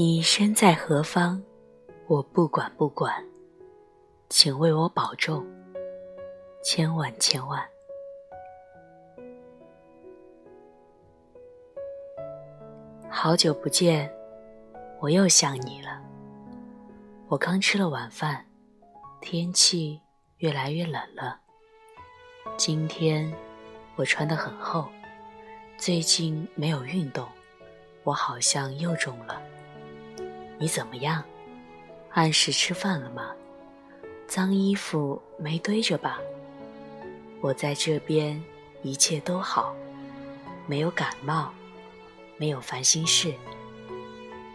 你身在何方，我不管不管，请为我保重，千万千万。好久不见，我又想你了。我刚吃了晚饭，天气越来越冷了。今天我穿得很厚，最近没有运动，我好像又重了。你怎么样？按时吃饭了吗？脏衣服没堆着吧？我在这边一切都好，没有感冒，没有烦心事，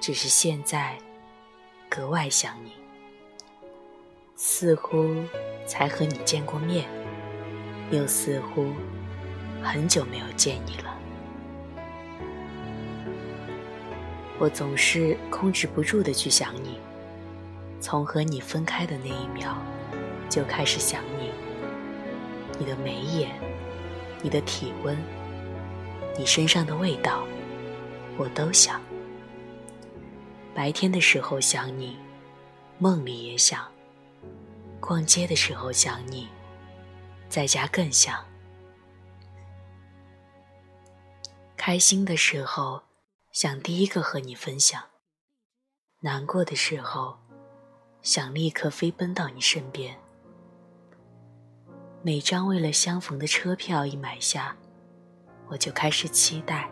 只是现在格外想你。似乎才和你见过面，又似乎很久没有见你了。我总是控制不住的去想你，从和你分开的那一秒，就开始想你。你的眉眼，你的体温，你身上的味道，我都想。白天的时候想你，梦里也想；逛街的时候想你，在家更想。开心的时候。想第一个和你分享，难过的时候，想立刻飞奔到你身边。每张为了相逢的车票一买下，我就开始期待，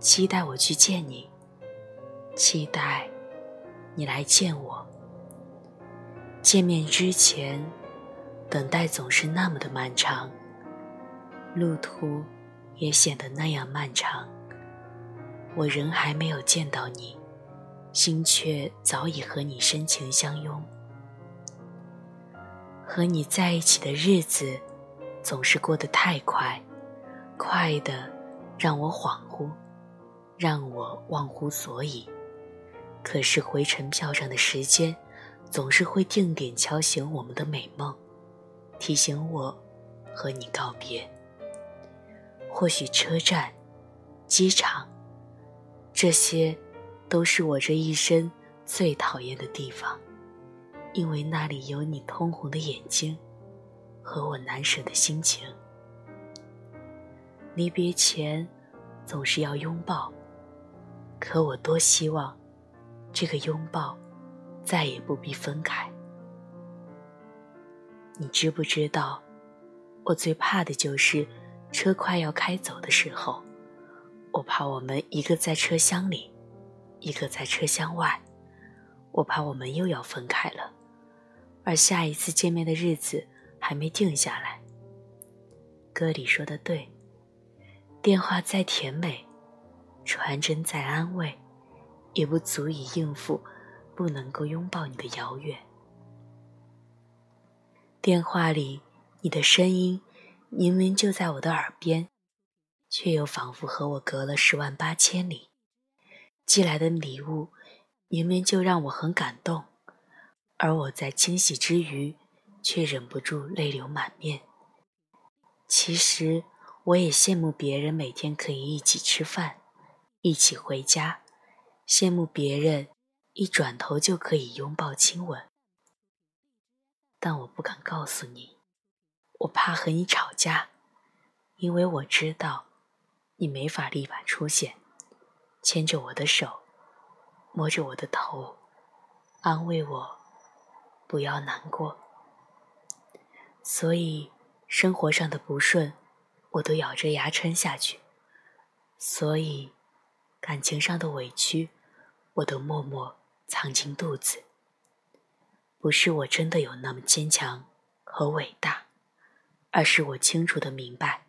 期待我去见你，期待你来见我。见面之前，等待总是那么的漫长，路途也显得那样漫长。我仍还没有见到你，心却早已和你深情相拥。和你在一起的日子，总是过得太快，快的让我恍惚，让我忘乎所以。可是回程票上的时间，总是会定点敲醒我们的美梦，提醒我和你告别。或许车站、机场。这些，都是我这一生最讨厌的地方，因为那里有你通红的眼睛，和我难舍的心情。离别前，总是要拥抱，可我多希望，这个拥抱，再也不必分开。你知不知道，我最怕的就是车快要开走的时候。我怕我们一个在车厢里，一个在车厢外，我怕我们又要分开了，而下一次见面的日子还没定下来。歌里说的对，电话再甜美，传真再安慰，也不足以应付不能够拥抱你的遥远。电话里你的声音明明就在我的耳边。却又仿佛和我隔了十万八千里，寄来的礼物明明就让我很感动，而我在惊喜之余，却忍不住泪流满面。其实我也羡慕别人每天可以一起吃饭，一起回家，羡慕别人一转头就可以拥抱亲吻，但我不敢告诉你，我怕和你吵架，因为我知道。你没法立马出现，牵着我的手，摸着我的头，安慰我，不要难过。所以生活上的不顺，我都咬着牙撑下去；所以感情上的委屈，我都默默藏进肚子。不是我真的有那么坚强和伟大，而是我清楚的明白。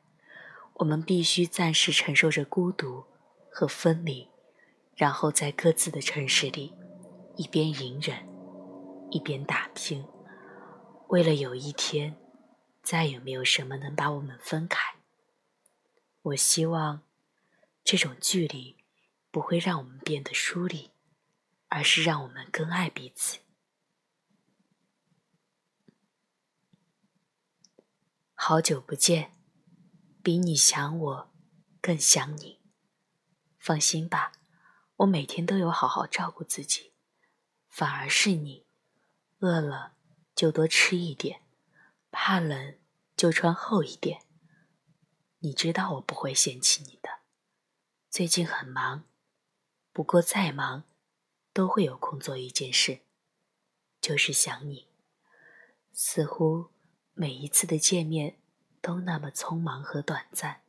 我们必须暂时承受着孤独和分离，然后在各自的城市里，一边隐忍，一边打拼，为了有一天，再也没有什么能把我们分开。我希望，这种距离不会让我们变得疏离，而是让我们更爱彼此。好久不见。比你想我，更想你。放心吧，我每天都有好好照顾自己，反而是你，饿了就多吃一点，怕冷就穿厚一点。你知道我不会嫌弃你的。最近很忙，不过再忙，都会有空做一件事，就是想你。似乎每一次的见面都那么匆忙和短暂，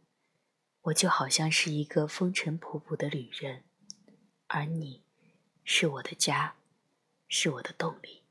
我就好像是一个风尘仆仆的旅人。而你，是我的家，是我的动力。